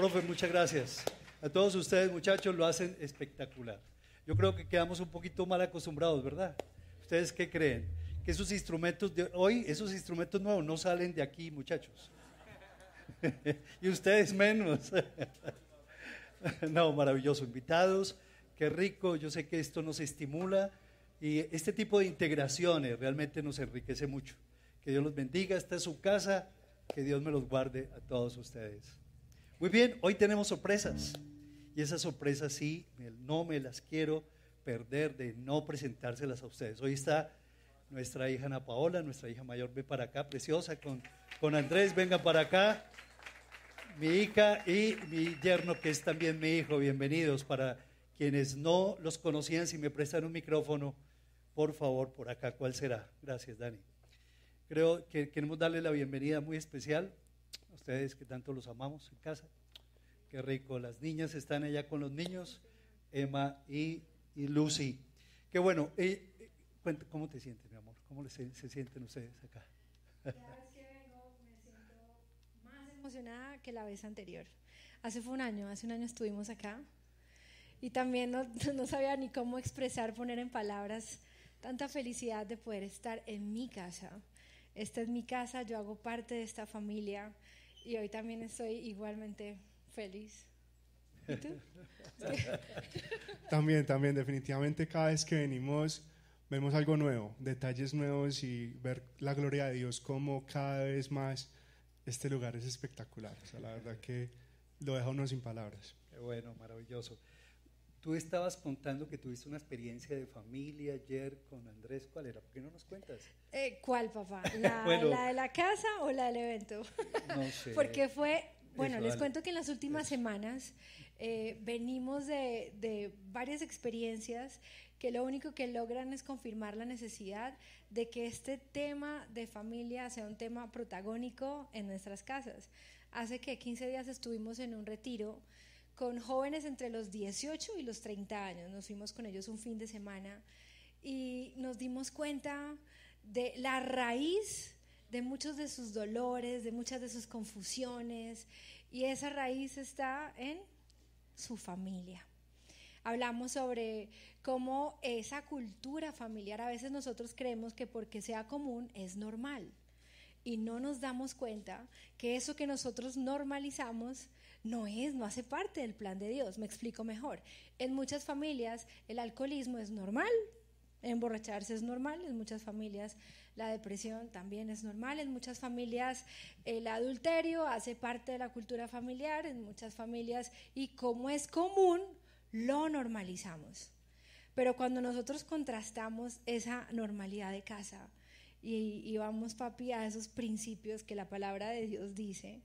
Profe, muchas gracias. A todos ustedes, muchachos, lo hacen espectacular. Yo creo que quedamos un poquito mal acostumbrados, ¿verdad? ¿Ustedes qué creen? Que esos instrumentos de hoy, esos instrumentos nuevos no salen de aquí, muchachos. y ustedes menos. no, maravilloso. Invitados, qué rico. Yo sé que esto nos estimula y este tipo de integraciones realmente nos enriquece mucho. Que Dios los bendiga. Esta es su casa. Que Dios me los guarde a todos ustedes. Muy bien, hoy tenemos sorpresas. Y esas sorpresas sí, no me las quiero perder de no presentárselas a ustedes. Hoy está nuestra hija Ana Paola, nuestra hija mayor, ve para acá, preciosa, con, con Andrés, venga para acá. Mi hija y mi yerno, que es también mi hijo, bienvenidos. Para quienes no los conocían, si me prestan un micrófono, por favor, por acá, ¿cuál será? Gracias, Dani. Creo que queremos darle la bienvenida muy especial ustedes que tanto los amamos en casa. Qué rico, las niñas están allá con los niños, Emma y, Lucy. Qué bueno. Eh, eh, ¿Cómo te sientes, mi amor? ¿Cómo se, sienten ustedes acá? Más emocionada que la vez anterior. Hace un año, hace un año estuvimos acá y también no, no sabía ni cómo expresar, poner en palabras tanta felicidad de poder estar en mi casa. Esta es mi casa, yo hago parte de esta familia y hoy también estoy igualmente feliz. ¿Y tú? también, también, definitivamente cada vez que venimos vemos algo nuevo, detalles nuevos y ver la gloria de Dios como cada vez más este lugar es espectacular. O sea, la verdad que lo deja uno sin palabras. Qué bueno, maravilloso. Tú estabas contando que tuviste una experiencia de familia ayer con Andrés. ¿Cuál era? ¿Por qué no nos cuentas? Eh, ¿Cuál, papá? ¿La, ¿La, de la casa o la del evento? No sé. Porque fue bueno, les cuento que en las últimas semanas eh, venimos de, de, varias experiencias que lo único que logran es confirmar la necesidad de que este tema de familia sea un tema protagónico en nuestras casas. Hace que 15 días estuvimos en un retiro con jóvenes entre los 18 y los 30 años. Nos fuimos con ellos un fin de semana y nos dimos cuenta de la raíz de muchos de sus dolores, de muchas de sus confusiones, y esa raíz está en su familia. Hablamos sobre cómo esa cultura familiar, a veces nosotros creemos que porque sea común es normal, y no nos damos cuenta que eso que nosotros normalizamos no es, no hace parte del plan de Dios. Me explico mejor. En muchas familias el alcoholismo es normal, emborracharse es normal, en muchas familias la depresión también es normal. En muchas familias el adulterio hace parte de la cultura familiar, en muchas familias, y como es común, lo normalizamos. Pero cuando nosotros contrastamos esa normalidad de casa y, y vamos, papi, a esos principios que la palabra de Dios dice,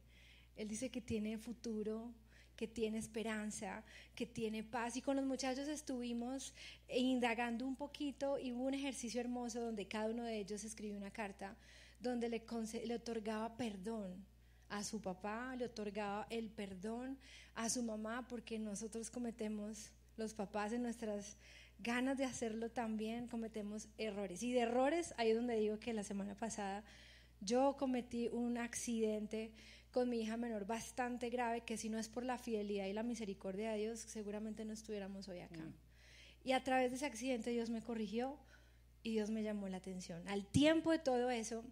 Él dice que tiene futuro, que tiene esperanza, que tiene paz. Y con los muchachos estuvimos indagando un poquito y hubo un ejercicio hermoso donde cada uno de ellos escribió una carta donde le, otorgaba perdón a su papá, le otorgaba el perdón a su mamá, porque nosotros cometemos, los papás en nuestras ganas de hacerlo también, cometemos errores. Y de errores, ahí es donde digo que la semana pasada yo cometí un accidente con mi hija menor bastante grave, que si no es por la fidelidad y la misericordia de Dios, seguramente no estuviéramos hoy acá. Mm. Y a través de ese accidente Dios me corrigió y Dios me llamó la atención. Al tiempo de todo eso,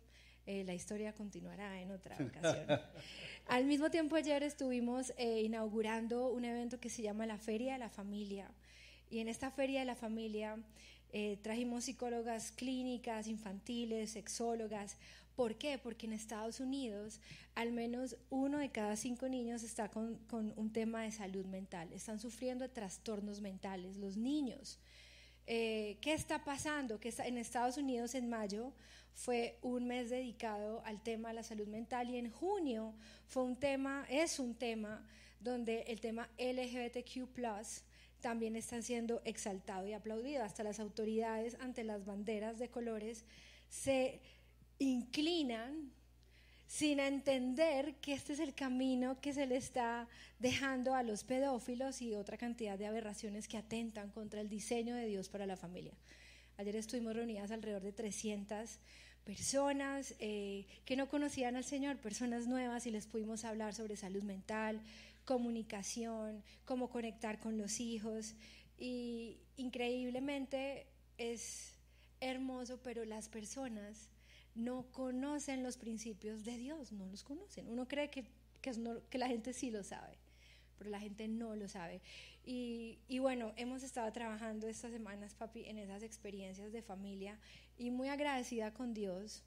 eh, la historia continuará en otra ocasión. Al mismo tiempo ayer estuvimos eh, inaugurando un evento que se llama la Feria de la Familia. Y en esta Feria de la Familia eh, trajimos psicólogas clínicas, infantiles, sexólogas, ¿Por qué? Porque en Estados Unidos al menos uno de cada cinco niños está con, un tema de salud mental, están sufriendo trastornos mentales, los niños. Eh, ¿Qué está pasando? Que en Estados Unidos en mayo fue un mes dedicado al tema de la salud mental y en junio fue un tema, es un tema donde el tema LGBTQ también está siendo exaltado y aplaudido. Hasta las autoridades ante las banderas de colores se inclinan sin entender que este es el camino que se le está dejando a los pedófilos y otra cantidad de aberraciones que atentan contra el diseño de Dios para la familia. Ayer estuvimos reunidas alrededor de 300 personas eh, que no conocían al Señor, personas nuevas, y les pudimos hablar sobre salud mental, comunicación, cómo conectar con los hijos. Y increíblemente es hermoso, pero las personas no conocen los principios de Dios, no los conocen. Uno cree que, que, la gente sí lo sabe, pero la gente no lo sabe. Y, y, bueno, hemos estado trabajando estas semanas, papi, en esas experiencias de familia y muy agradecida con Dios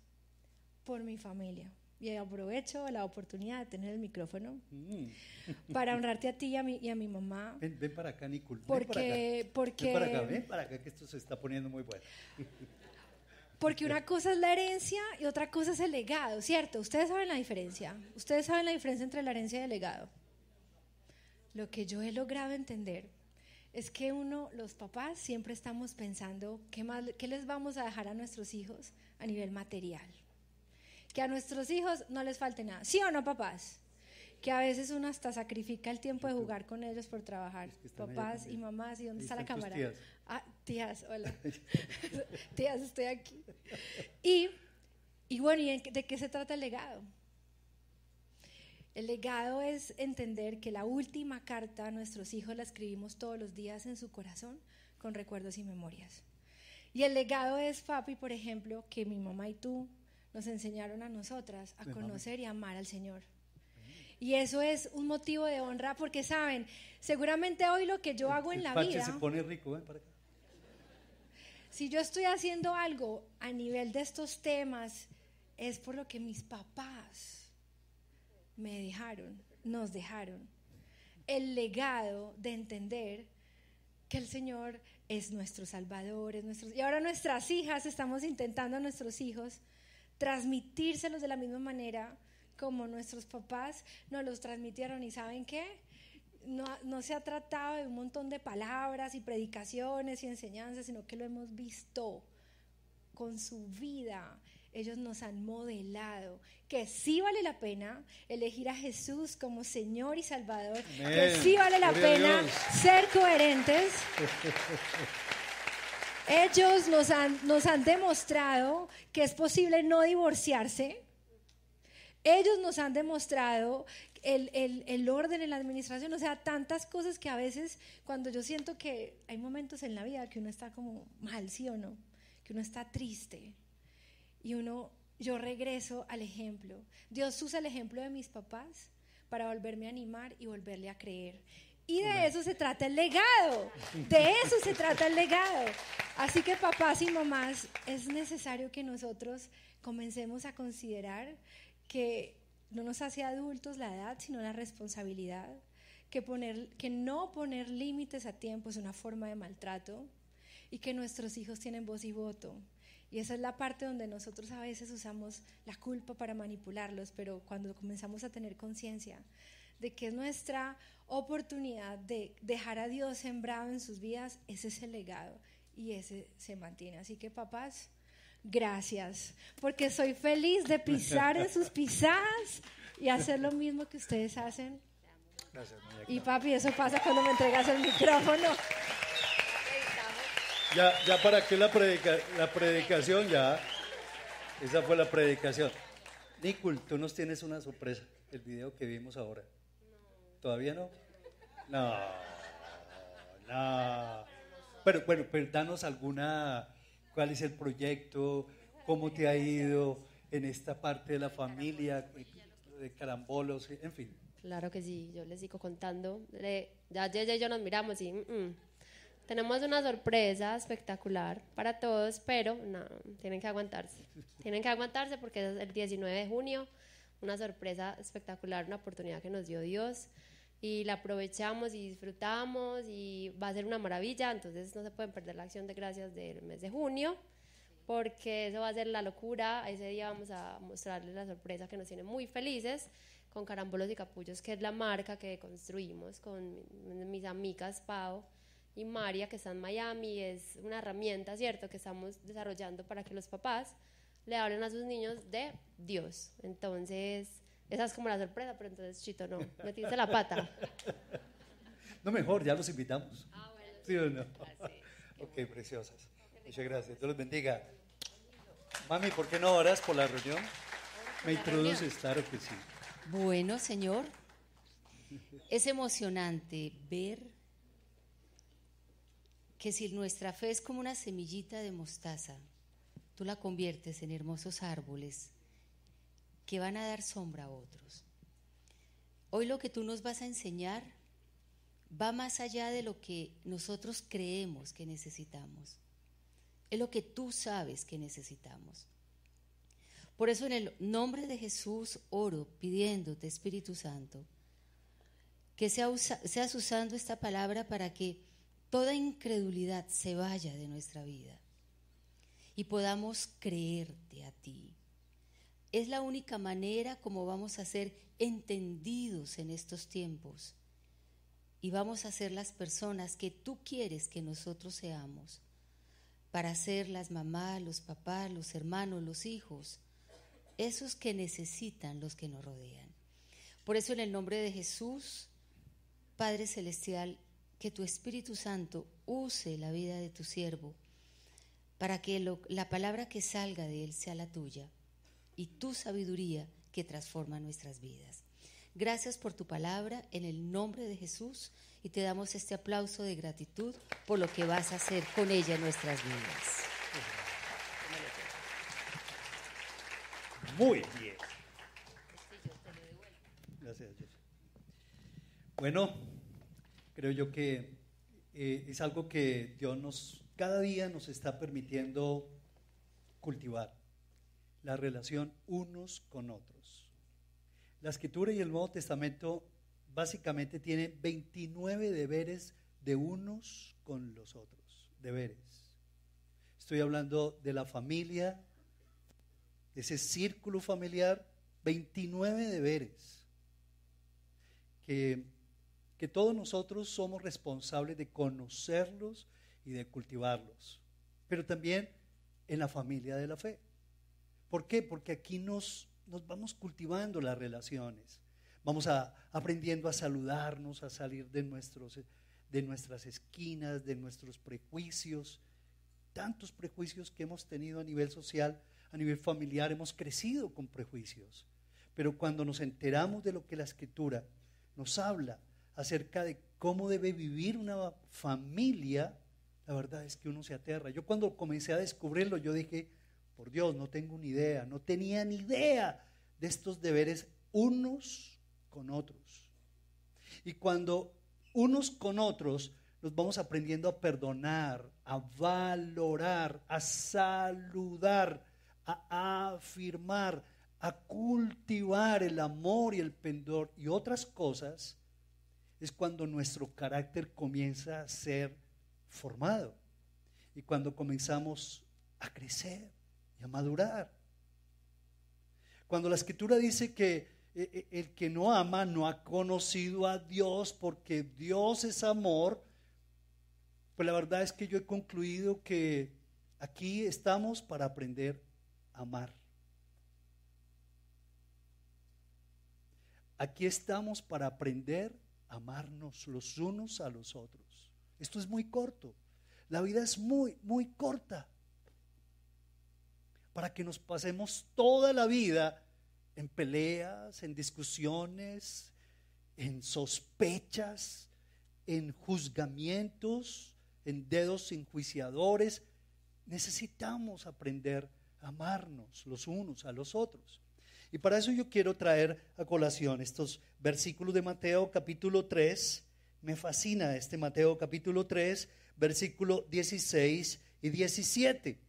por mi familia. Y aprovecho la oportunidad de tener el micrófono mm. para honrarte a ti y a mi, y a mi mamá. Ven, para acá, Nicole. Porque, porque... Ven para acá, ven para acá, que esto se está poniendo muy bueno. Porque una cosa es la herencia y otra cosa es el legado, ¿cierto? Ustedes saben la diferencia. Ustedes saben la diferencia entre la herencia y el legado. Lo que yo he logrado entender es que uno, los papás, siempre estamos pensando qué, más, qué les vamos a dejar a nuestros hijos a nivel material. Que a nuestros hijos no les falte nada. ¿Sí o no, papás? Que a veces uno hasta sacrifica el tiempo de jugar con ellos por trabajar. papás y mamás, ¿y dónde está la cámara? Ah, tías, hola. tías, estoy aquí. Y, y bueno, ¿y de qué se trata el legado? El legado es entender que la última carta a nuestros hijos la escribimos todos los días en su corazón con recuerdos y memorias. Y el legado es, papi, por ejemplo, que mi mamá y tú nos enseñaron a nosotras a conocer y amar al Señor. Y eso es un motivo de honra porque saben, seguramente hoy lo que yo hago en la vida... se pone rico, ¿eh? Para acá. Si yo estoy haciendo algo a nivel de estos temas, es por lo que mis papás me dejaron, nos dejaron. El legado de entender que el Señor es nuestro Salvador, es nuestro... Y ahora nuestras hijas, estamos intentando a nuestros hijos transmitírselos de la misma manera como nuestros papás nos los transmitieron. ¿Y saben qué? No, se ha tratado de un montón de palabras y predicaciones y enseñanzas, sino que lo hemos visto con su vida. Ellos nos han modelado que sí vale la pena elegir a Jesús como Señor y Salvador, que sí vale la pena ser coherentes. Ellos nos han, nos han demostrado que es posible no divorciarse. Ellos nos han demostrado el, orden en la administración, o sea, tantas cosas que a veces cuando yo siento que hay momentos en la vida que uno está como mal, ¿sí o no? Que uno está triste y uno, yo regreso al ejemplo. Dios usa el ejemplo de mis papás para volverme a animar y volverle a creer. Y de eso se trata el legado. De eso se trata el legado. Así que papás y mamás, es necesario que nosotros comencemos a considerar que no nos hace adultos la edad, sino la responsabilidad, que, poner, que no poner límites a tiempo es una forma de maltrato y que nuestros hijos tienen voz y voto. Y esa es la parte donde nosotros a veces usamos la culpa para manipularlos, pero cuando comenzamos a tener conciencia de que es nuestra oportunidad de dejar a Dios sembrado en sus vidas, ese es el legado y ese se mantiene. Así que papás, gracias, porque soy feliz de pisar en sus pisadas y hacer lo mismo que ustedes hacen. Gracias, y papi, eso pasa cuando me entregas el micrófono. Ya, ya para qué la, predica, la predicación, ya. Esa fue la predicación. Nicole, tú nos tienes una sorpresa, el video que vimos ahora. ¿Todavía no? No, no. Pero bueno, pero danos alguna cuál es el proyecto, cómo te ha ido en esta parte de la familia, de carambolos, en fin. Claro que sí, yo les sigo contando. ya ya y yo nos miramos y mm, mm. tenemos una sorpresa espectacular para todos, pero no, tienen que aguantarse. Tienen que aguantarse porque es el 19 de junio, una sorpresa espectacular, una oportunidad que nos dio Dios y la aprovechamos y disfrutamos y va a ser una maravilla, entonces no se pueden perder la acción de gracias del mes de junio porque eso va a ser la locura, ese día vamos a mostrarles la sorpresa que nos tiene muy felices con Carambolos y Capullos, que es la marca que construimos con mis amigas Pau y María, que está en Miami, es una herramienta, ¿cierto?, que estamos desarrollando para que los papás le hablen a sus niños de Dios. Entonces, esa es como la sorpresa, pero entonces, Chito, no, metiste la pata. No, mejor, ya los invitamos. Ah, bueno. ¿Sí o no? Ok, preciosas. Muchas gracias. Dios los bendiga. Mami, ¿por qué no oras por la reunión? ¿Me introduces? Claro que sí. Bueno, Señor, Es emocionante ver que si nuestra fe es como una semillita de mostaza, tú la conviertes en hermosos árboles que van a dar sombra a otros. Hoy lo que tú nos vas a enseñar va más allá de lo que nosotros creemos que necesitamos. Es lo que tú sabes que necesitamos. Por eso en el nombre de Jesús oro pidiéndote, Espíritu Santo, que seas usando esta palabra para que toda incredulidad se vaya de nuestra vida y podamos creerte a ti. Es la única manera como vamos a ser entendidos en estos tiempos y vamos a ser las personas que tú quieres que nosotros seamos para ser las mamás, los papás, los hermanos, los hijos, esos que necesitan los que nos rodean. Por eso en el nombre de Jesús, Padre Celestial, que tu Espíritu Santo use la vida de tu siervo para que la palabra que salga de él sea la tuya y tu sabiduría que transforma nuestras vidas. Gracias por tu palabra en el nombre de Jesús y te damos este aplauso de gratitud por lo que vas a hacer con ella en nuestras vidas. Muy bien. Gracias, Bueno, creo yo que eh, es algo que Dios nos, cada día nos está permitiendo cultivar la relación unos con otros. La escritura y el Nuevo Testamento básicamente tienen 29 deberes de unos con los otros, deberes. Estoy hablando de la familia, de ese círculo familiar, 29 deberes que que todos nosotros somos responsables de conocerlos y de cultivarlos, pero también en la familia de la fe. ¿Por qué? Porque aquí nos, nos vamos cultivando las relaciones, vamos a, aprendiendo a saludarnos, a salir de, nuestros, de nuestras esquinas, de nuestros prejuicios, tantos prejuicios que hemos tenido a nivel social, a nivel familiar, hemos crecido con prejuicios. Pero cuando nos enteramos de lo que la escritura nos habla, acerca de cómo debe vivir una familia, la verdad es que uno se aterra. Yo cuando comencé a descubrirlo, yo dije, por Dios, no tengo ni idea, no tenía ni idea de estos deberes unos con otros. Y cuando unos con otros nos vamos aprendiendo a perdonar, a valorar, a saludar, a afirmar, a cultivar el amor y el pendor y otras cosas, es cuando nuestro carácter comienza a ser formado y cuando comenzamos a crecer y a madurar. Cuando la escritura dice que eh, eh, el que no ama no ha conocido a Dios porque Dios es amor, pues la verdad es que yo he concluido que aquí estamos para aprender a amar. Aquí estamos para aprender amarnos los unos a los otros. Esto es muy corto. La vida es muy, muy corta. Para que nos pasemos toda la vida en peleas, en discusiones, en sospechas, en juzgamientos, en dedos enjuiciadores. Necesitamos aprender a amarnos los unos a los otros. Y para eso yo quiero traer a colación estos versículos de Mateo capítulo 3. Me fascina este Mateo capítulo 3, versículo 16 y 17.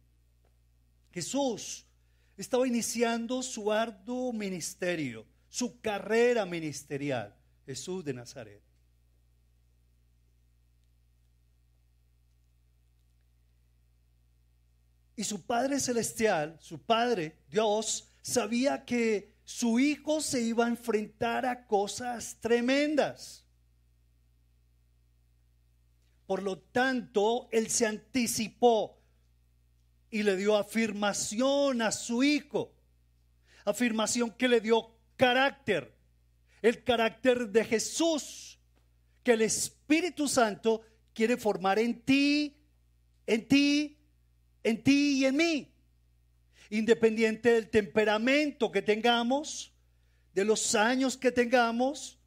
Jesús estaba iniciando su arduo ministerio, su carrera ministerial. Jesús de Nazaret. Y su Padre Celestial, su Padre, Dios, sabía que su hijo se iba a enfrentar a cosas tremendas. Por lo tanto, él se anticipó y le dio afirmación a su hijo. Afirmación que le dio carácter. El carácter de Jesús que el Espíritu Santo quiere formar en ti, en ti, en ti y en mí independiente del temperamento que tengamos, de los años que tengamos,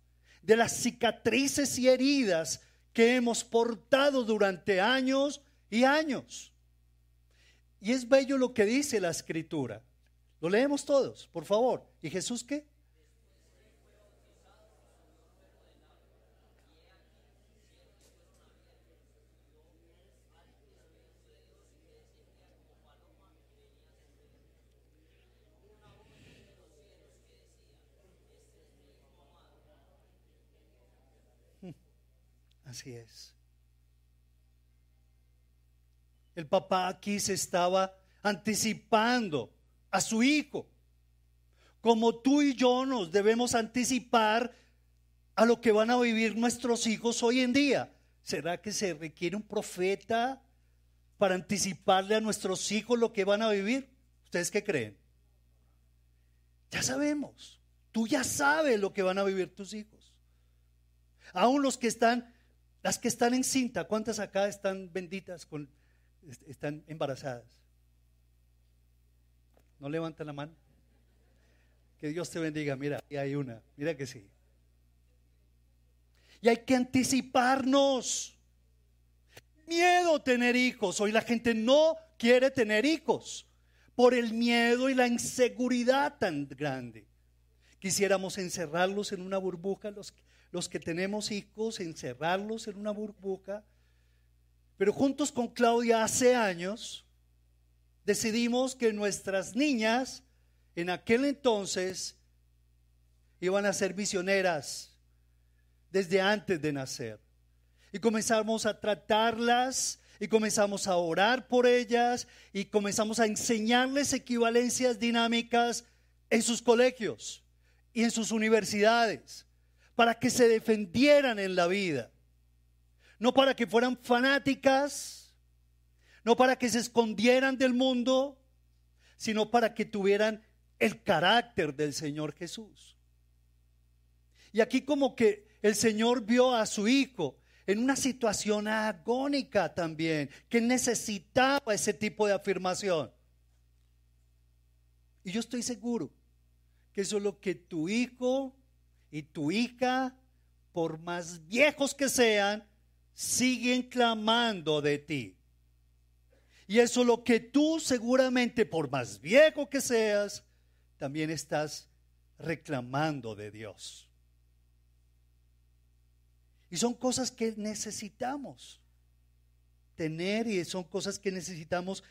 de las cicatrices y heridas que hemos portado durante años y años. Y es bello lo que dice la escritura. Lo leemos todos, por favor. ¿Y Jesús qué? Así es. El papá aquí se estaba anticipando a su hijo. Como tú y yo nos debemos anticipar a lo que van a vivir nuestros hijos hoy en día. ¿Será que se requiere un profeta para anticiparle a nuestros hijos lo que van a vivir? ¿Ustedes qué creen? Ya sabemos. Tú ya sabes lo que van a vivir tus hijos. Aún los que están las que están en cinta, ¿cuántas acá están benditas con están embarazadas? ¿No levantan la mano? Que Dios te bendiga, mira, y hay una, mira que sí. Y hay que anticiparnos. Miedo tener hijos. Hoy la gente no quiere tener hijos por el miedo y la inseguridad tan grande. Quisiéramos encerrarlos en una burbuja, los, los que tenemos hijos, encerrarlos en una burbuja. Pero juntos con Claudia hace años decidimos que nuestras niñas en aquel entonces iban a ser misioneras desde antes de nacer. Y comenzamos a tratarlas y comenzamos a orar por ellas y comenzamos a enseñarles equivalencias dinámicas en sus colegios y en sus universidades para que se defendieran en la vida. No para que fueran fanáticas, no para que se escondieran del mundo, sino para que tuvieran el carácter del Señor Jesús. Y aquí como que el Señor vio a su hijo en una situación agónica también, que necesitaba ese tipo de afirmación. Y yo estoy seguro que eso es lo que tu hijo y tu hija, por más viejos que sean, siguen clamando de ti. Y eso es lo que tú seguramente, por más viejo que seas, también estás reclamando de Dios. Y son cosas que necesitamos tener y son cosas que necesitamos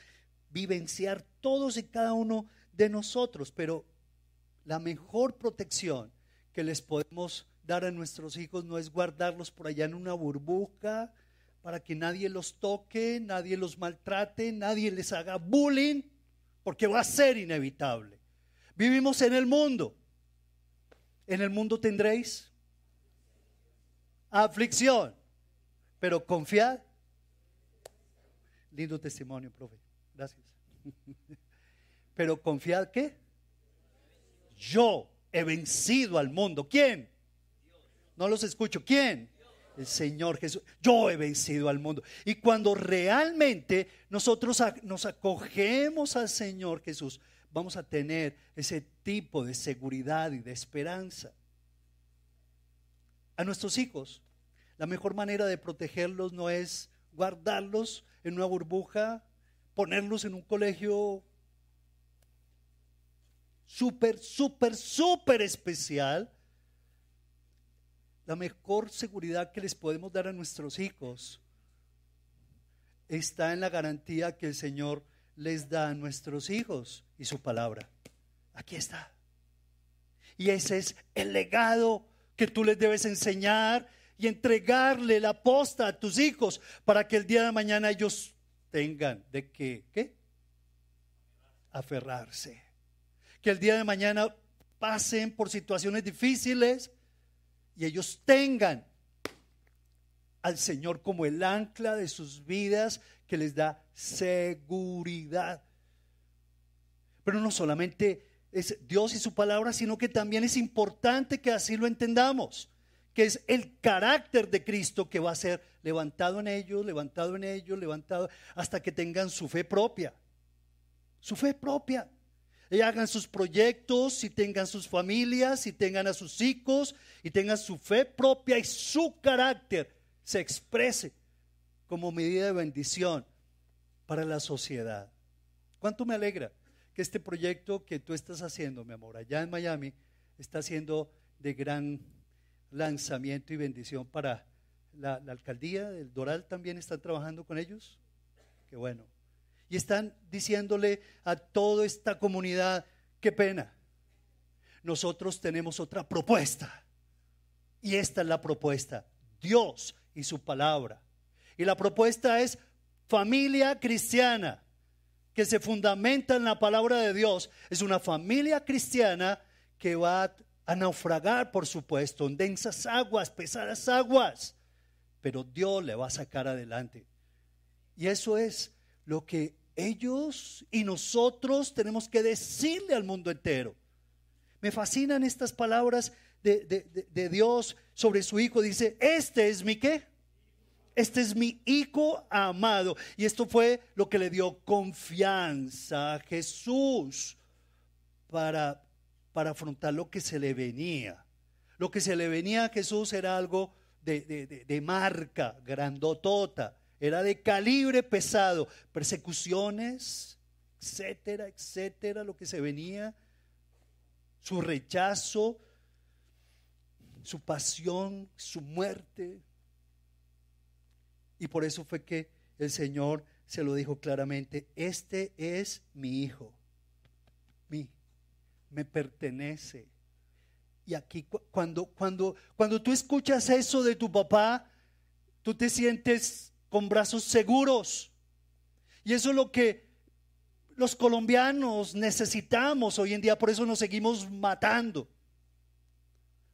vivenciar todos y cada uno de nosotros. Pero la mejor protección que les podemos dar a nuestros hijos no es guardarlos por allá en una burbuja para que nadie los toque, nadie los maltrate, nadie les haga bullying, porque va a ser inevitable. Vivimos en el mundo. En el mundo tendréis aflicción, pero confiad. Lindo testimonio, profe. Gracias. Pero confiad que yo he vencido al mundo. ¿Quién? No los escucho. ¿Quién? El Señor Jesús. Yo he vencido al mundo. Y cuando realmente nosotros nos acogemos al Señor Jesús, vamos a tener ese tipo de seguridad y de esperanza. A nuestros hijos, la mejor manera de protegerlos no es guardarlos en una burbuja, ponerlos en un colegio súper, súper, súper especial, la mejor seguridad que les podemos dar a nuestros hijos está en la garantía que el Señor les da a nuestros hijos y su palabra. Aquí está. Y ese es el legado que tú les debes enseñar y entregarle la posta a tus hijos para que el día de mañana ellos tengan de qué, ¿qué? Aferrarse que el día de mañana pasen por situaciones difíciles y ellos tengan al Señor como el ancla de sus vidas que les da seguridad. Pero no solamente es Dios y su palabra, sino que también es importante que así lo entendamos, que es el carácter de Cristo que va a ser levantado en ellos, levantado en ellos, levantado hasta que tengan su fe propia. Su fe propia. Y hagan sus proyectos, y tengan sus familias, y tengan a sus hijos, y tengan su fe propia y su carácter se exprese como medida de bendición para la sociedad. ¿Cuánto me alegra que este proyecto que tú estás haciendo, mi amor, allá en Miami, está siendo de gran lanzamiento y bendición para la, alcaldía del Doral también están trabajando con ellos. Qué bueno. Y están diciéndole a toda esta comunidad, qué pena. Nosotros tenemos otra propuesta. Y esta es la propuesta. Dios y su palabra. Y la propuesta es familia cristiana que se fundamenta en la palabra de Dios. Es una familia cristiana que va a naufragar, por supuesto, en densas aguas, pesadas aguas pero Dios le va a sacar adelante. Y eso es lo que ellos y nosotros tenemos que decirle al mundo entero. Me fascinan estas palabras de, Dios sobre su hijo. Dice, este es mi qué? Este es mi hijo amado. Y esto fue lo que le dio confianza a Jesús para, para afrontar lo que se le venía. Lo que se le venía a Jesús era algo de, marca grandotota, era de calibre pesado, persecuciones, etcétera, etcétera, lo que se venía, su rechazo, su pasión, su muerte. Y por eso fue que el Señor se lo dijo claramente, este es mi hijo, mi, me pertenece. Y aquí cuando, cuando, cuando tú escuchas eso de tu papá, tú te sientes con brazos seguros. Y eso es lo que los colombianos necesitamos hoy en día, por eso nos seguimos matando.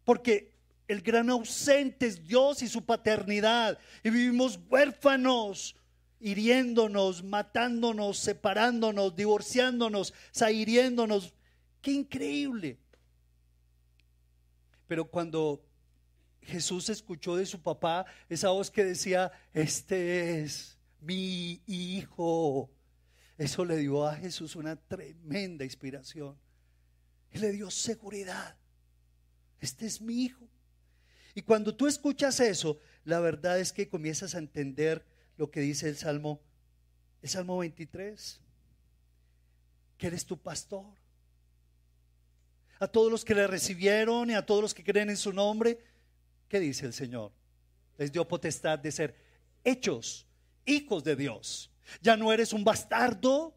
Porque el gran ausente es Dios y su paternidad. Y vivimos huérfanos, hiriéndonos, matándonos, separándonos, divorciándonos, sahiriéndonos. Qué increíble. Pero cuando Jesús escuchó de su papá esa voz que decía, este es mi hijo, eso le dio a Jesús una tremenda inspiración. Y le dio seguridad. Este es mi hijo. Y cuando tú escuchas eso, la verdad es que comienzas a entender lo que dice el Salmo, el Salmo 23, que eres tu pastor a todos los que le recibieron y a todos los que creen en su nombre. ¿Qué dice el Señor? Les dio potestad de ser hechos hijos de Dios. Ya no eres un bastardo,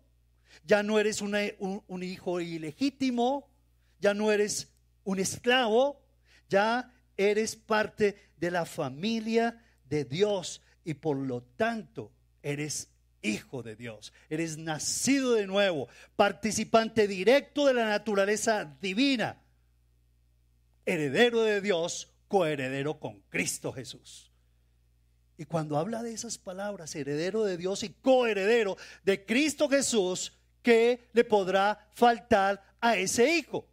ya no eres un, hijo ilegítimo, ya no eres un esclavo, ya eres parte de la familia de Dios y por lo tanto eres hijo de Dios, eres nacido de nuevo, participante directo de la naturaleza divina, heredero de Dios, coheredero con Cristo Jesús. Y cuando habla de esas palabras, heredero de Dios y coheredero de Cristo Jesús, ¿qué le podrá faltar a ese hijo?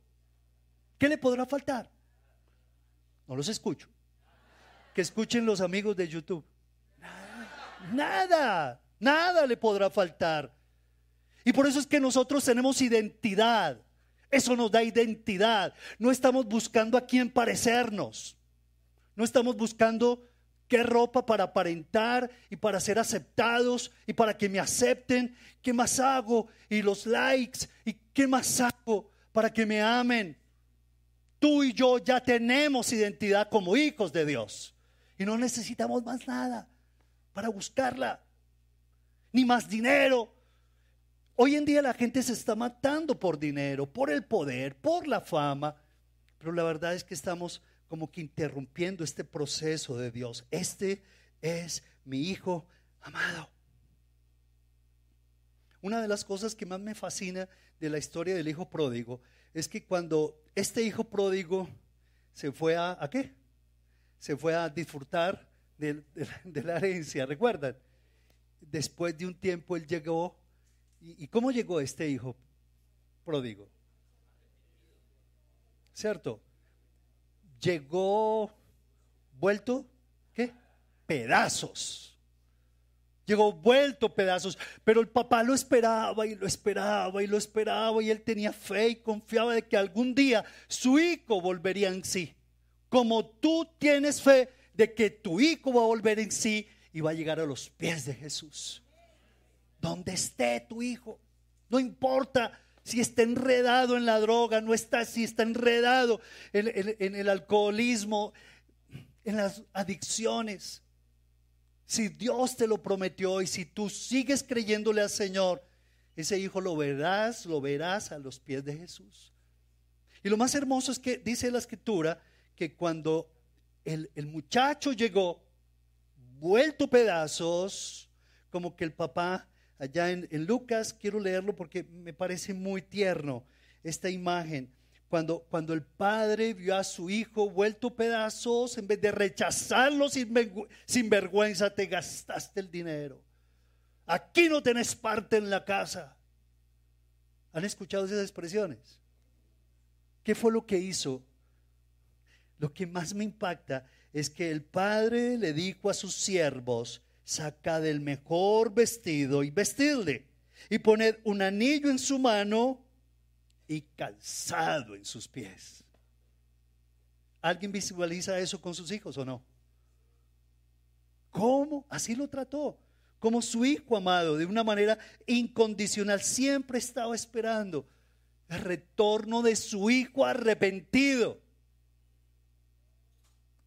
¿Qué le podrá faltar? No los escucho. Que escuchen los amigos de YouTube. Nada. Nada. Le podrá faltar. Y por eso es que nosotros tenemos identidad. Eso nos da identidad. No estamos buscando a quién parecernos. No estamos buscando qué ropa para aparentar y para ser aceptados y para que me acepten. ¿Qué más hago? Y los likes. ¿Y qué más hago para que me amen? Tú y yo ya tenemos identidad como hijos de Dios. Y no necesitamos más nada para buscarla ni más dinero. Hoy en día la gente se está matando por dinero, por el poder, por la fama, pero la verdad es que estamos como que interrumpiendo este proceso de Dios. Este es mi hijo amado. Una de las cosas que más me fascina de la historia del hijo pródigo es que cuando este hijo pródigo se fue a, ¿a qué? Se fue a disfrutar de, la herencia, ¿recuerdan? después de un tiempo él llegó. ¿Y, cómo llegó este hijo pródigo? ¿Cierto? Llegó vuelto, ¿qué? Pedazos. Llegó vuelto pedazos, pero el papá lo esperaba y lo esperaba y lo esperaba y él tenía fe y confiaba de que algún día su hijo volvería en sí. Como tú tienes fe de que tu hijo va a volver en sí y va a llegar a los pies de Jesús. Donde esté tu hijo, no importa si está enredado en la droga, no está, si está enredado en el alcoholismo, en las adicciones si Dios te lo prometió y si tú sigues creyéndole al Señor, ese hijo lo verás, lo verás a los pies de Jesús. Y lo más hermoso es que dice la escritura que cuando el, muchacho llegó, vuelto pedazos, como que el papá, allá en, en Lucas, quiero leerlo porque me parece muy tierno esta imagen cuando, cuando el padre vio a su hijo vuelto pedazos, en vez de rechazarlo sin, sin vergüenza, te gastaste el dinero. Aquí no tenés parte en la casa. ¿Han escuchado esas expresiones? ¿Qué fue lo que hizo? Lo que más me impacta es que el padre le dijo a sus siervos, saca del mejor vestido y vestidle, y poned un anillo en su mano y calzado en sus pies. ¿Alguien visualiza eso con sus hijos o no? ¿Cómo? Así lo trató. Como su hijo amado, de una manera incondicional. Siempre estaba esperando el retorno de su hijo arrepentido.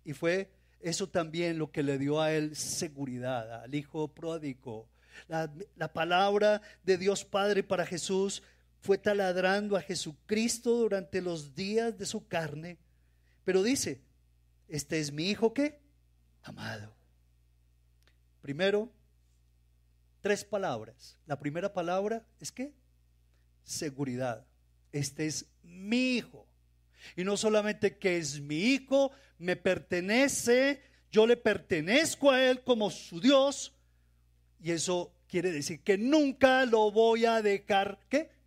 Y fue eso también lo que le dio a él seguridad, al hijo pródigo. La, la palabra de Dios Padre para Jesús fue taladrando a Jesucristo durante los días de su carne, pero dice, este es mi hijo que amado. Primero, tres palabras. La primera palabra es que seguridad. Este es mi hijo. Y no solamente que es mi hijo, me pertenece, yo le pertenezco a él como su Dios. Y eso quiere decir que nunca lo voy a dejar, ¿qué?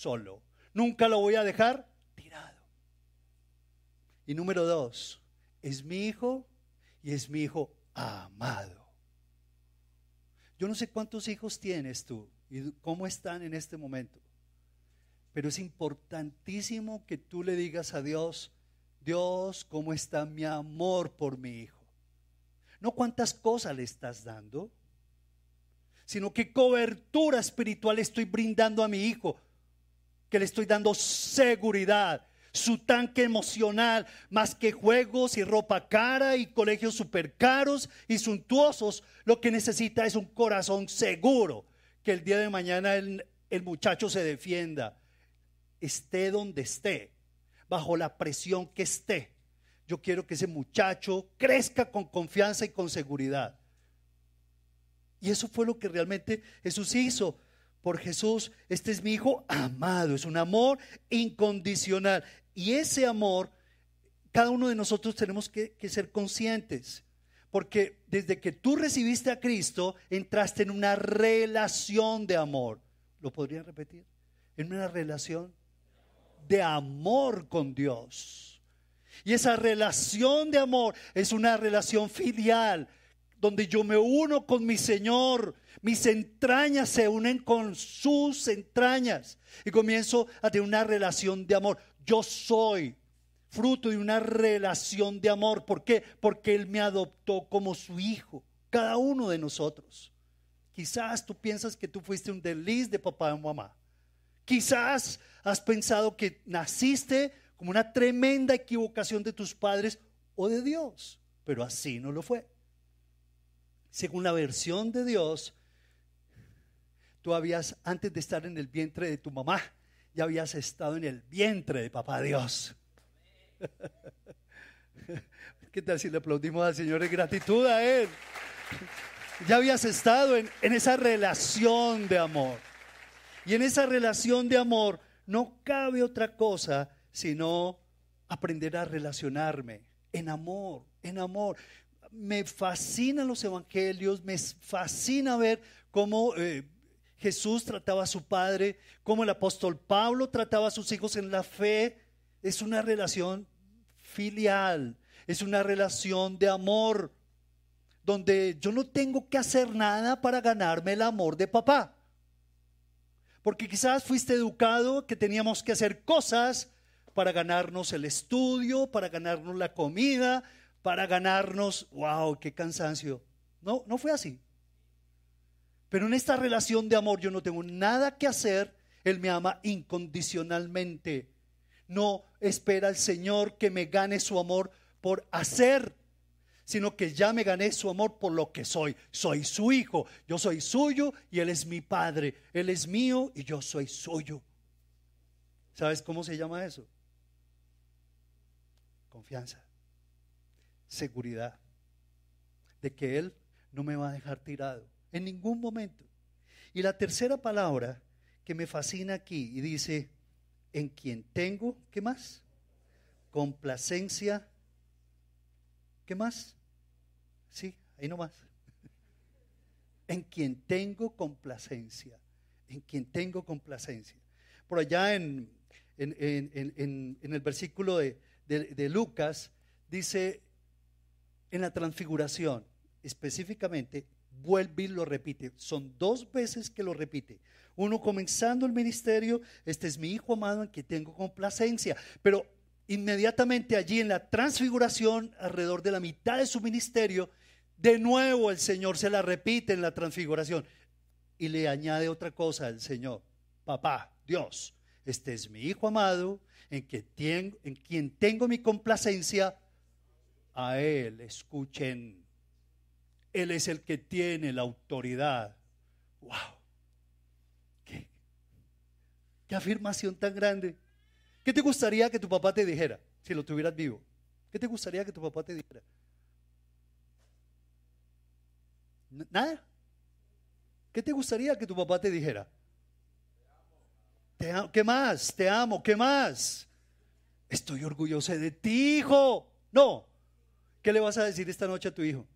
solo. Nunca lo voy a dejar tirado. Y número dos, es mi hijo y es mi hijo amado. Yo no sé cuántos hijos tienes tú y cómo están en este momento, pero es importantísimo que tú le digas a Dios, Dios, ¿cómo está mi amor por mi hijo? No cuántas cosas le estás dando, sino qué cobertura espiritual estoy brindando a mi hijo que le estoy dando seguridad. Su tanque emocional, más que juegos y ropa cara y colegios super caros y suntuosos, lo que necesita es un corazón seguro. Que el día de mañana el muchacho se defienda, esté donde esté, bajo la presión que esté. Yo quiero que ese muchacho crezca con confianza y con seguridad. Y eso fue lo que realmente Jesús hizo por Jesús, este es mi hijo amado, es un amor incondicional. Y ese amor, cada uno de nosotros tenemos que, ser conscientes, porque desde que tú recibiste a Cristo, entraste en una relación de amor. ¿Lo podrían repetir? En una relación de amor con Dios. Y esa relación de amor es una relación filial, donde yo me uno con mi Señor, mis entrañas se unen con sus entrañas y comienzo a tener una relación de amor. Yo soy fruto de una relación de amor. ¿Por qué? Porque Él me adoptó como su hijo, cada uno de nosotros. Quizás tú piensas que tú fuiste un desliz de papá y mamá. Quizás has pensado que naciste como una tremenda equivocación de tus padres o de Dios, pero así no lo fue. Según la versión de Dios, tú habías, antes de estar en el vientre de tu mamá, ya habías estado en el vientre de papá Dios. ¿Qué tal si le aplaudimos al Señor en gratitud a Él? Ya habías estado en, en esa relación de amor. Y en esa relación de amor no cabe otra cosa sino aprender a relacionarme en amor, en amor. Me fascinan los evangelios, me fascina ver cómo eh, Jesús trataba a su padre, como el apóstol Pablo trataba a sus hijos en la fe. Es una relación filial, es una relación de amor. donde yo no tengo que hacer nada para ganarme el amor de papá. Porque quizás fuiste educado que teníamos que hacer cosas para ganarnos el estudio, para ganarnos la comida, para ganarnos, wow, qué cansancio. No, no fue así. Pero en esta relación de amor yo no tengo nada que hacer. Él me ama incondicionalmente. No espera el Señor que me gane su amor por hacer, sino que ya me gané su amor por lo que soy. Soy su hijo, yo soy suyo y Él es mi padre. Él es mío y yo soy suyo. ¿Sabes cómo se llama eso? Confianza, seguridad de que Él no me va a dejar tirado en ningún momento. Y la tercera palabra que me fascina aquí y dice, en quien tengo, ¿qué más? Complacencia, ¿qué más? Sí, ahí nomás. En quien tengo complacencia, en quien tengo complacencia. Por allá en, en, el versículo de, de Lucas dice, en la transfiguración, específicamente, vuelve y lo repite. Son dos veces que lo repite. Uno comenzando el ministerio, este es mi hijo amado en que tengo complacencia. Pero inmediatamente allí en la transfiguración, alrededor de la mitad de su ministerio, de nuevo el Señor se la repite en la transfiguración y le añade otra cosa al Señor. Papá, Dios, este es mi hijo amado en, que en quien tengo mi complacencia. A Él escuchen. Él es el que tiene la autoridad. ¡Wow! ¿Qué, qué afirmación tan grande. ¿Qué te gustaría que tu papá te dijera si lo tuvieras vivo? ¿Qué te gustaría que tu papá te dijera? ¿Nada? ¿Qué te gustaría que tu papá te dijera? Te amo. ¿Qué más? Te amo. ¿Qué más? Estoy orgulloso de ti, hijo. No. ¿Qué le vas a decir esta noche a tu hijo?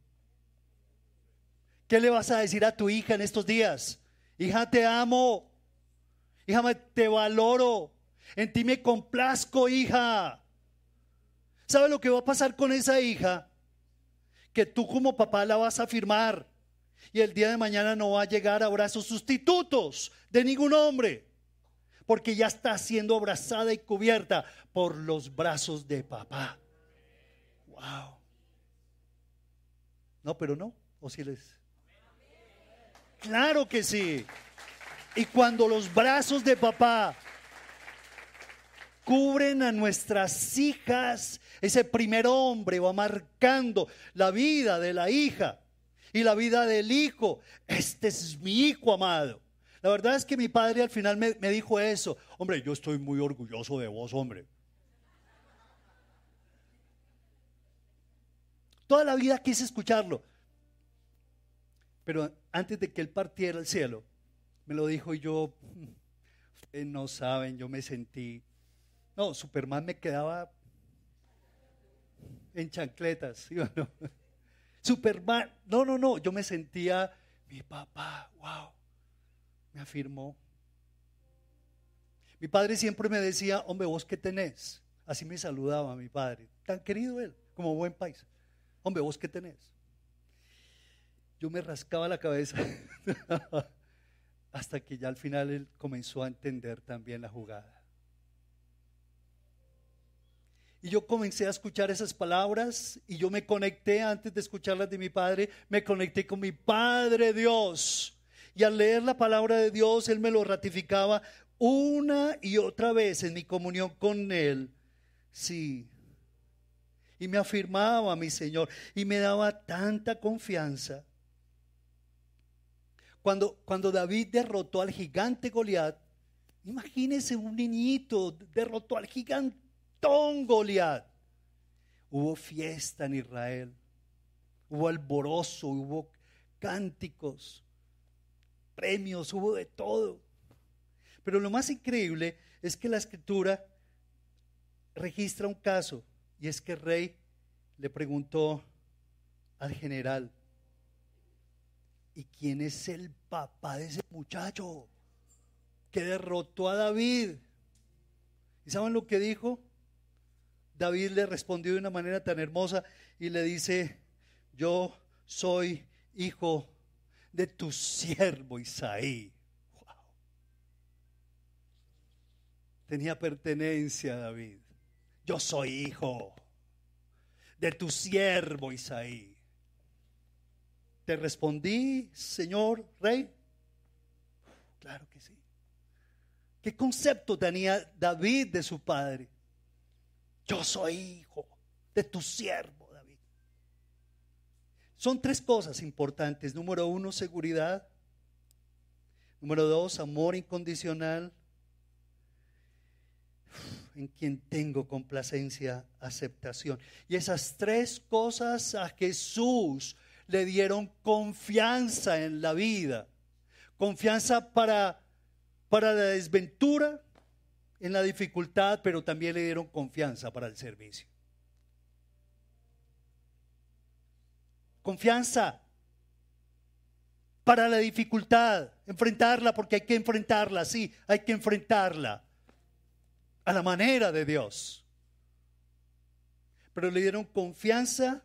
¿Qué le vas a decir a tu hija en estos días? Hija, te amo. Hija, te valoro. En ti me complazco, hija. ¿Sabe lo que va a pasar con esa hija? Que tú como papá la vas a firmar. Y el día de mañana no va a llegar a brazos sustitutos de ningún hombre. Porque ya está siendo abrazada y cubierta por los brazos de papá. Wow. No, pero no. O si les. Claro que sí. Y cuando los brazos de papá cubren a nuestras hijas, ese primer hombre va marcando la vida de la hija y la vida del hijo. Este es mi hijo amado. La verdad es que mi padre al final me, me dijo eso. Hombre, yo estoy muy orgulloso de vos, hombre. Toda la vida quise escucharlo. Pero antes de que él partiera al cielo, me lo dijo y yo, ustedes no saben, yo me sentí, no, Superman me quedaba en chancletas, ¿sí o no? Superman, no, no, no, yo me sentía, mi papá, wow, me afirmó. Mi padre siempre me decía, hombre, vos qué tenés. Así me saludaba mi padre, tan querido él, como buen país. Hombre, vos qué tenés yo me rascaba la cabeza hasta que ya al final él comenzó a entender también la jugada. Y yo comencé a escuchar esas palabras y yo me conecté antes de escucharlas de mi padre, me conecté con mi Padre Dios. Y al leer la palabra de Dios, Él me lo ratificaba una y otra vez en mi comunión con Él. Sí. Y me afirmaba mi Señor y me daba tanta confianza. Cuando, cuando David derrotó al gigante Goliat, imagínense un niñito derrotó al gigantón Goliat. Hubo fiesta en Israel, hubo alborozo, hubo cánticos, premios, hubo de todo. Pero lo más increíble es que la escritura registra un caso y es que el rey le preguntó al general, ¿Y quién es el papá de ese muchacho que derrotó a David? ¿Y saben lo que dijo? David le respondió de una manera tan hermosa y le dice, yo soy hijo de tu siervo Isaí. Tenía pertenencia David. Yo soy hijo de tu siervo Isaí. Te respondí, Señor Rey. Claro que sí. ¿Qué concepto tenía David de su padre? Yo soy hijo de tu siervo, David. Son tres cosas importantes. Número uno, seguridad. Número dos, amor incondicional. En quien tengo complacencia, aceptación. Y esas tres cosas a Jesús le dieron confianza en la vida. Confianza para, para la desventura, en la dificultad, pero también le dieron confianza para el servicio. Confianza para la dificultad, enfrentarla porque hay que enfrentarla, sí, hay que enfrentarla a la manera de Dios. Pero le dieron confianza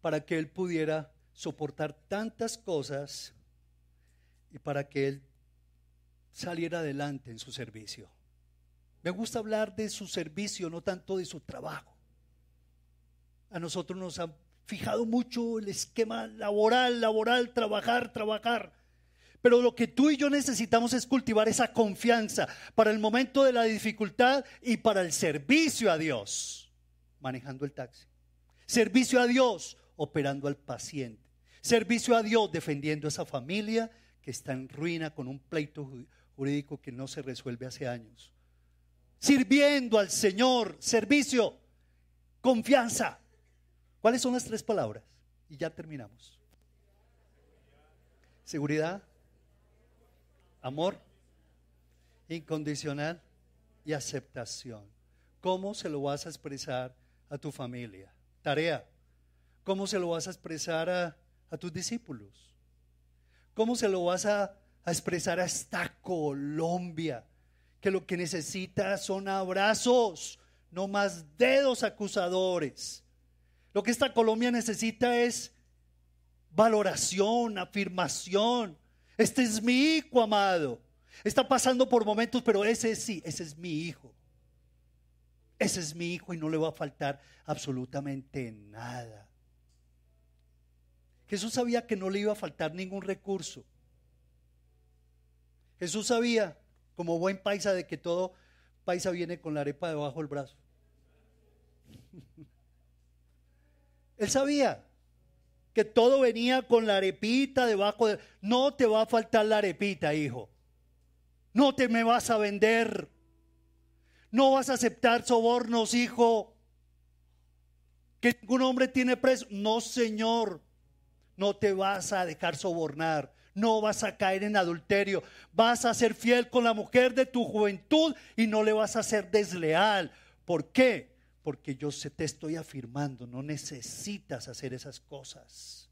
para que él pudiera soportar tantas cosas y para que él saliera adelante en su servicio. Me gusta hablar de su servicio, no tanto de su trabajo. A nosotros nos ha fijado mucho el esquema laboral, laboral, trabajar, trabajar. Pero lo que tú y yo necesitamos es cultivar esa confianza para el momento de la dificultad y para el servicio a Dios, manejando el taxi. Servicio a Dios, operando al paciente. Servicio a Dios, defendiendo a esa familia que está en ruina con un pleito jurídico que no se resuelve hace años. Sirviendo al Señor, servicio, confianza. ¿Cuáles son las tres palabras? Y ya terminamos. Seguridad, amor incondicional y aceptación. ¿Cómo se lo vas a expresar a tu familia? Tarea. ¿Cómo se lo vas a expresar a, a tus discípulos? ¿Cómo se lo vas a expresar a esta Colombia, que lo que necesita son abrazos, no más dedos acusadores. Lo que esta Colombia necesita es valoración, afirmación. Este es mi hijo amado. Está pasando por momentos, pero ese sí, ese es mi hijo. Ese es mi hijo y no le va a faltar absolutamente nada. Jesús sabía que no le iba a faltar ningún recurso. Jesús sabía, como buen paisa, de que todo paisa viene con la arepa debajo del brazo. Él sabía que todo venía con la arepita debajo de... No te va a faltar la arepita, hijo. No te me vas a vender. No vas a aceptar sobornos, hijo. Que ningún hombre tiene preso. No, Señor. No te vas a dejar sobornar no vas a caer en adulterio, vas a ser fiel con la mujer de tu juventud y no le vas a ser desleal. ¿Por qué? Porque yo te estoy afirmando, no necesitas hacer esas cosas.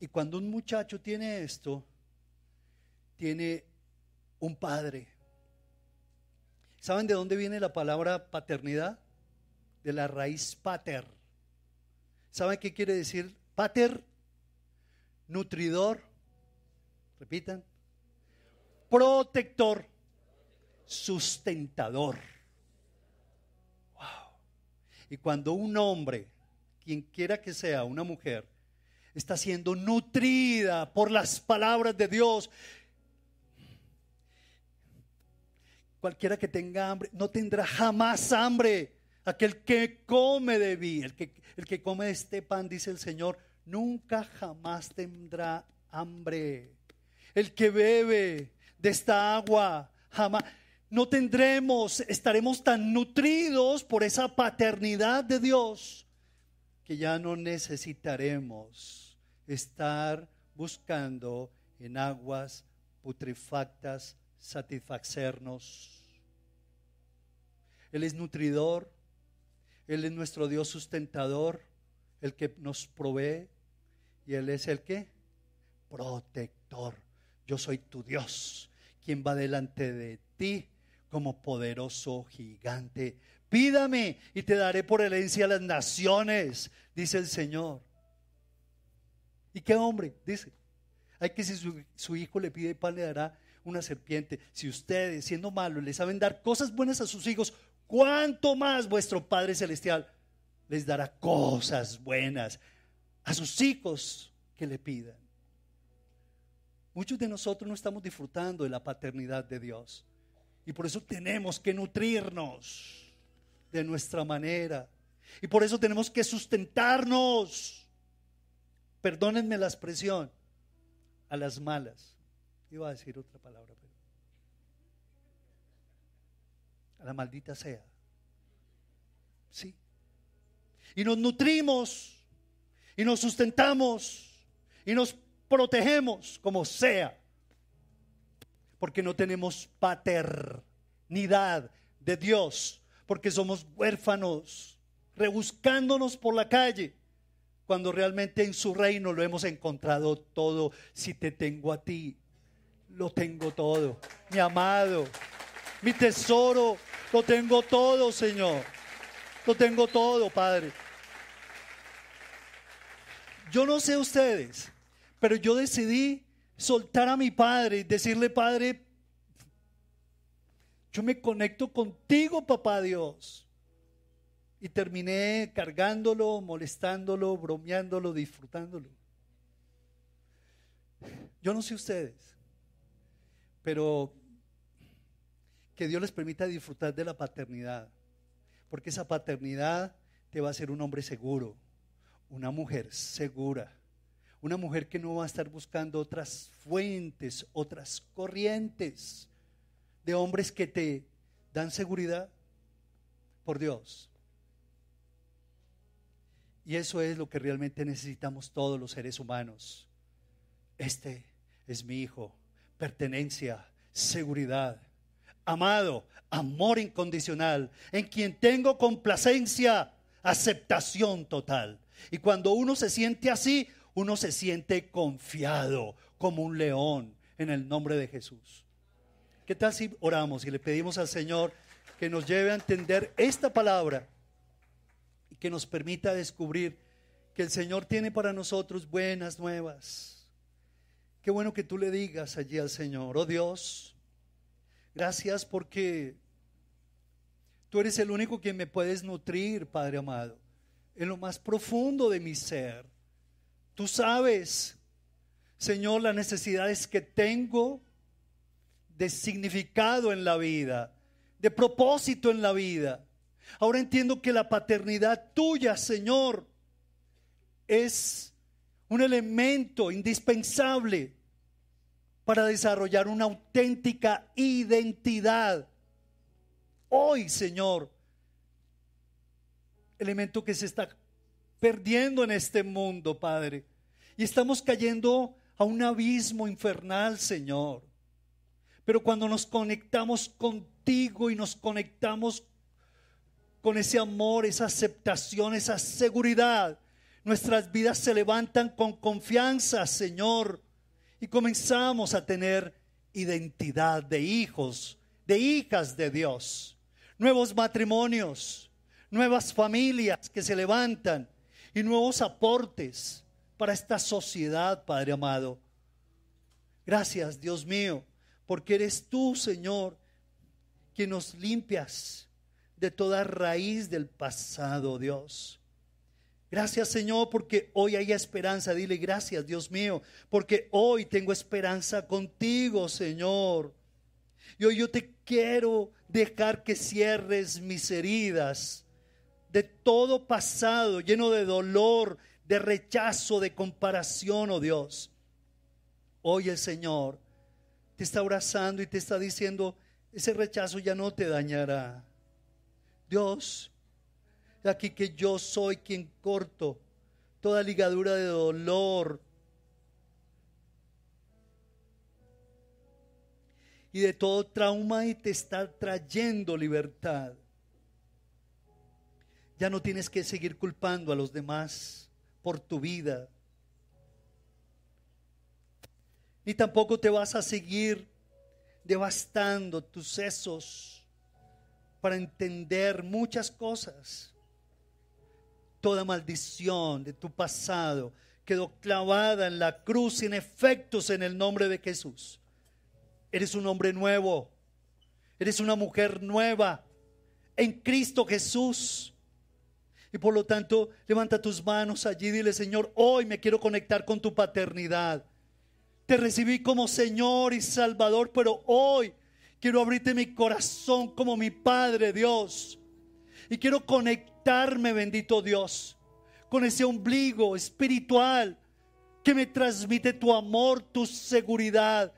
Y cuando un muchacho tiene esto, tiene un padre. ¿Saben de dónde viene la palabra paternidad? De la raíz pater. ¿Saben qué quiere decir pater? Nutridor, Repitan. Protector, sustentador. Wow. Y cuando un hombre, quien quiera que sea, una mujer, está siendo nutrida por las palabras de Dios, cualquiera que tenga hambre, no tendrá jamás hambre. Aquel que come de mí, el que, el que come este pan, dice el Señor, nunca jamás tendrá hambre el que bebe de esta agua jamás. No tendremos, estaremos tan nutridos por esa paternidad de Dios que ya no necesitaremos estar buscando en aguas putrefactas satisfacernos. Él es nutridor, Él es nuestro Dios sustentador, el que nos provee y Él es el que protector yo soy tu Dios, quien va delante de ti como poderoso gigante Pídame y te daré por herencia a las naciones, dice el Señor. ¿Y qué hombre? Dice. Hay que si su, hijo le pide pan le dará una serpiente. Si ustedes, siendo malos, le saben dar cosas buenas a sus hijos, ¿cuánto más vuestro Padre Celestial les dará cosas buenas a sus hijos que le pidan? Muchos de nosotros no estamos disfrutando de la paternidad de Dios. Y por eso tenemos que nutrirnos de nuestra manera. Y por eso tenemos que sustentarnos. Perdónenme la expresión. A las malas. Iba a decir otra palabra, pero. A la maldita sea. Sí. Y nos nutrimos. Y nos sustentamos. Y nos protegemos como sea. Porque no tenemos paternidad de Dios porque somos huérfanos, rebuscándonos por la calle, cuando realmente en su reino lo hemos encontrado todo. Si te tengo a ti, lo tengo todo. Mi amado, mi tesoro, lo tengo todo, Señor. Lo tengo todo, Padre. Yo no sé ustedes, pero yo decidí soltar a mi Padre y decirle, Padre, yo me conecto contigo, papá Dios. Y terminé cargándolo, molestándolo, bromeándolo, disfrutándolo. Yo no sé ustedes, pero que Dios les permita disfrutar de la paternidad, porque esa paternidad te va a hacer un hombre seguro, una mujer segura, una mujer que no va a estar buscando otras fuentes, otras corrientes, de hombres que te dan seguridad por Dios. Y eso es lo que realmente necesitamos todos los seres humanos. Este es mi hijo, pertenencia, seguridad, amado, amor incondicional, en quien tengo complacencia, aceptación total. Y cuando uno se siente así, uno se siente confiado como un león en el nombre de Jesús. ¿Qué tal si oramos y le pedimos al Señor que nos lleve a entender esta palabra y que nos permita descubrir que el Señor tiene para nosotros buenas nuevas? Qué bueno que tú le digas allí al Señor, oh Dios, gracias porque tú eres el único quien me puedes nutrir, Padre amado, en lo más profundo de mi ser. Tú sabes, Señor, las necesidades que tengo de significado en la vida, de propósito en la vida. Ahora entiendo que la paternidad tuya, Señor, es un elemento indispensable para desarrollar una auténtica identidad. Hoy, Señor, elemento que se está perdiendo en este mundo, Padre. Y estamos cayendo a un abismo infernal, Señor. Pero cuando nos conectamos contigo y nos conectamos con ese amor, esa aceptación, esa seguridad, nuestras vidas se levantan con confianza, Señor, y comenzamos a tener identidad de hijos, de hijas de Dios, nuevos matrimonios, nuevas familias que se levantan y nuevos aportes para esta sociedad, Padre amado. Gracias, Dios mío, porque eres tú, Señor, quien nos limpias de toda raíz del pasado, Dios. Gracias, Señor, porque hoy hay esperanza. Dile gracias, Dios mío, porque hoy tengo esperanza contigo, Señor. Y hoy yo te quiero dejar que cierres mis heridas de todo pasado, lleno de dolor, de rechazo, de comparación, oh Dios. Hoy el Señor te está abrazando y te está diciendo, ese rechazo ya no te dañará. Dios, aquí que yo soy quien corto toda ligadura de dolor y de todo trauma y te está trayendo libertad. Ya no tienes que seguir culpando a los demás por tu vida. ni tampoco te vas a seguir devastando tus sesos para entender muchas cosas. Toda maldición de tu pasado quedó clavada en la cruz sin efectos en el nombre de Jesús. Eres un hombre nuevo. Eres una mujer nueva en Cristo Jesús. Y por lo tanto, levanta tus manos allí y dile, Señor, hoy me quiero conectar con tu paternidad. Te recibí como Señor y Salvador, pero hoy quiero abrirte mi corazón como mi Padre Dios. Y quiero conectarme, bendito Dios, con ese ombligo espiritual que me transmite tu amor, tu seguridad.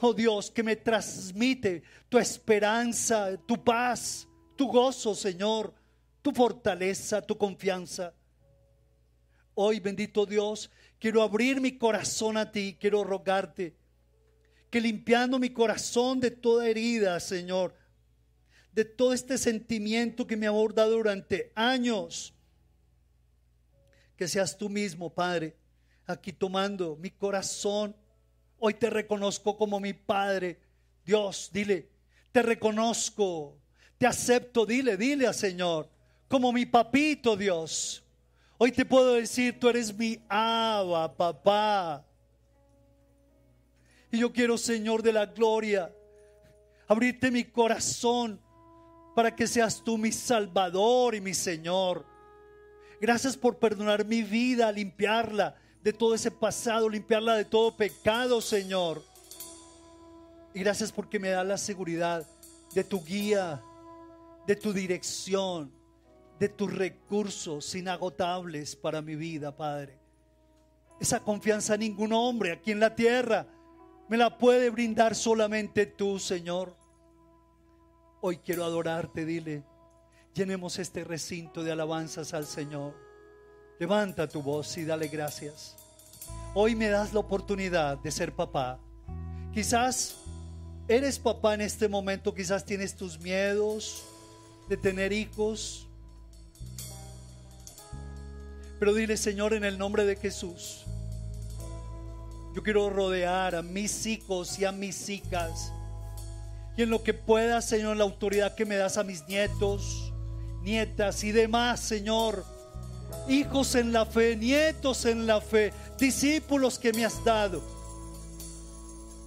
Oh Dios, que me transmite tu esperanza, tu paz, tu gozo, Señor tu fortaleza, tu confianza. Hoy, bendito Dios, quiero abrir mi corazón a ti, quiero rogarte que limpiando mi corazón de toda herida, Señor, de todo este sentimiento que me ha abordado durante años, que seas tú mismo, Padre, aquí tomando mi corazón. Hoy te reconozco como mi Padre. Dios, dile, te reconozco, te acepto, dile, dile al Señor como mi papito Dios. Hoy te puedo decir, tú eres mi aba, papá. Y yo quiero, Señor de la gloria, abrirte mi corazón para que seas tú mi Salvador y mi Señor. Gracias por perdonar mi vida, limpiarla de todo ese pasado, limpiarla de todo pecado, Señor. Y gracias porque me da la seguridad de tu guía, de tu dirección de tus recursos inagotables para mi vida, Padre. Esa confianza ningún hombre aquí en la tierra me la puede brindar solamente tú, Señor. Hoy quiero adorarte, dile. Llenemos este recinto de alabanzas al Señor. Levanta tu voz y dale gracias. Hoy me das la oportunidad de ser papá. Quizás eres papá en este momento, quizás tienes tus miedos de tener hijos, pero dile, Señor, en el nombre de Jesús, yo quiero rodear a mis hijos y a mis hijas. Y en lo que pueda, Señor, la autoridad que me das a mis nietos, nietas y demás, Señor. Hijos en la fe, nietos en la fe, discípulos que me has dado.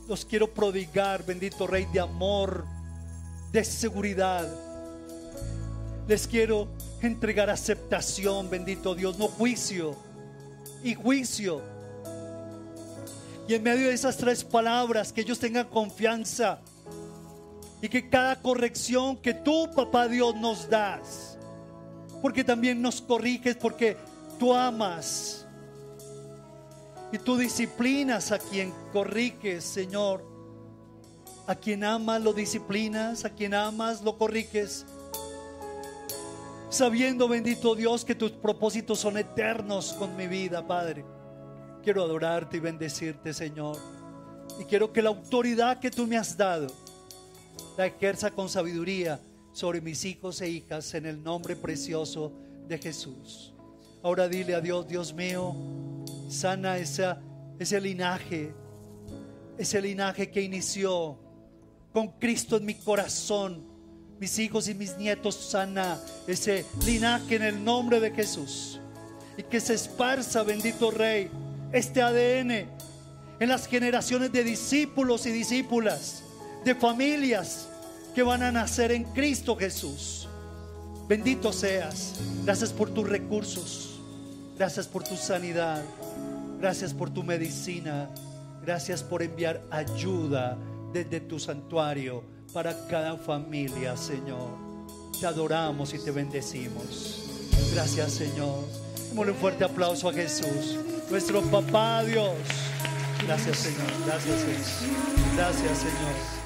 Los quiero prodigar, bendito Rey de amor, de seguridad. Les quiero entregar aceptación, bendito Dios, no juicio y juicio. Y en medio de esas tres palabras, que ellos tengan confianza y que cada corrección que tú, papá Dios, nos das, porque también nos corriges, porque tú amas y tú disciplinas a quien corriges, Señor. A quien amas lo disciplinas, a quien amas lo corriges sabiendo, bendito Dios, que tus propósitos son eternos con mi vida, Padre. Quiero adorarte y bendecirte, Señor. Y quiero que la autoridad que tú me has dado la ejerza con sabiduría sobre mis hijos e hijas en el nombre precioso de Jesús. Ahora dile a Dios, Dios mío, sana esa, ese linaje, ese linaje que inició con Cristo en mi corazón mis hijos y mis nietos sana ese linaje en el nombre de Jesús. Y que se esparza, bendito Rey, este ADN en las generaciones de discípulos y discípulas, de familias que van a nacer en Cristo Jesús. Bendito seas. Gracias por tus recursos. Gracias por tu sanidad. Gracias por tu medicina. Gracias por enviar ayuda desde tu santuario para cada familia, Señor. Te adoramos y te bendecimos. Gracias, Señor. Démosle un fuerte aplauso a Jesús, nuestro papá Dios. Gracias, Señor. Gracias, Señor. Gracias, Señor.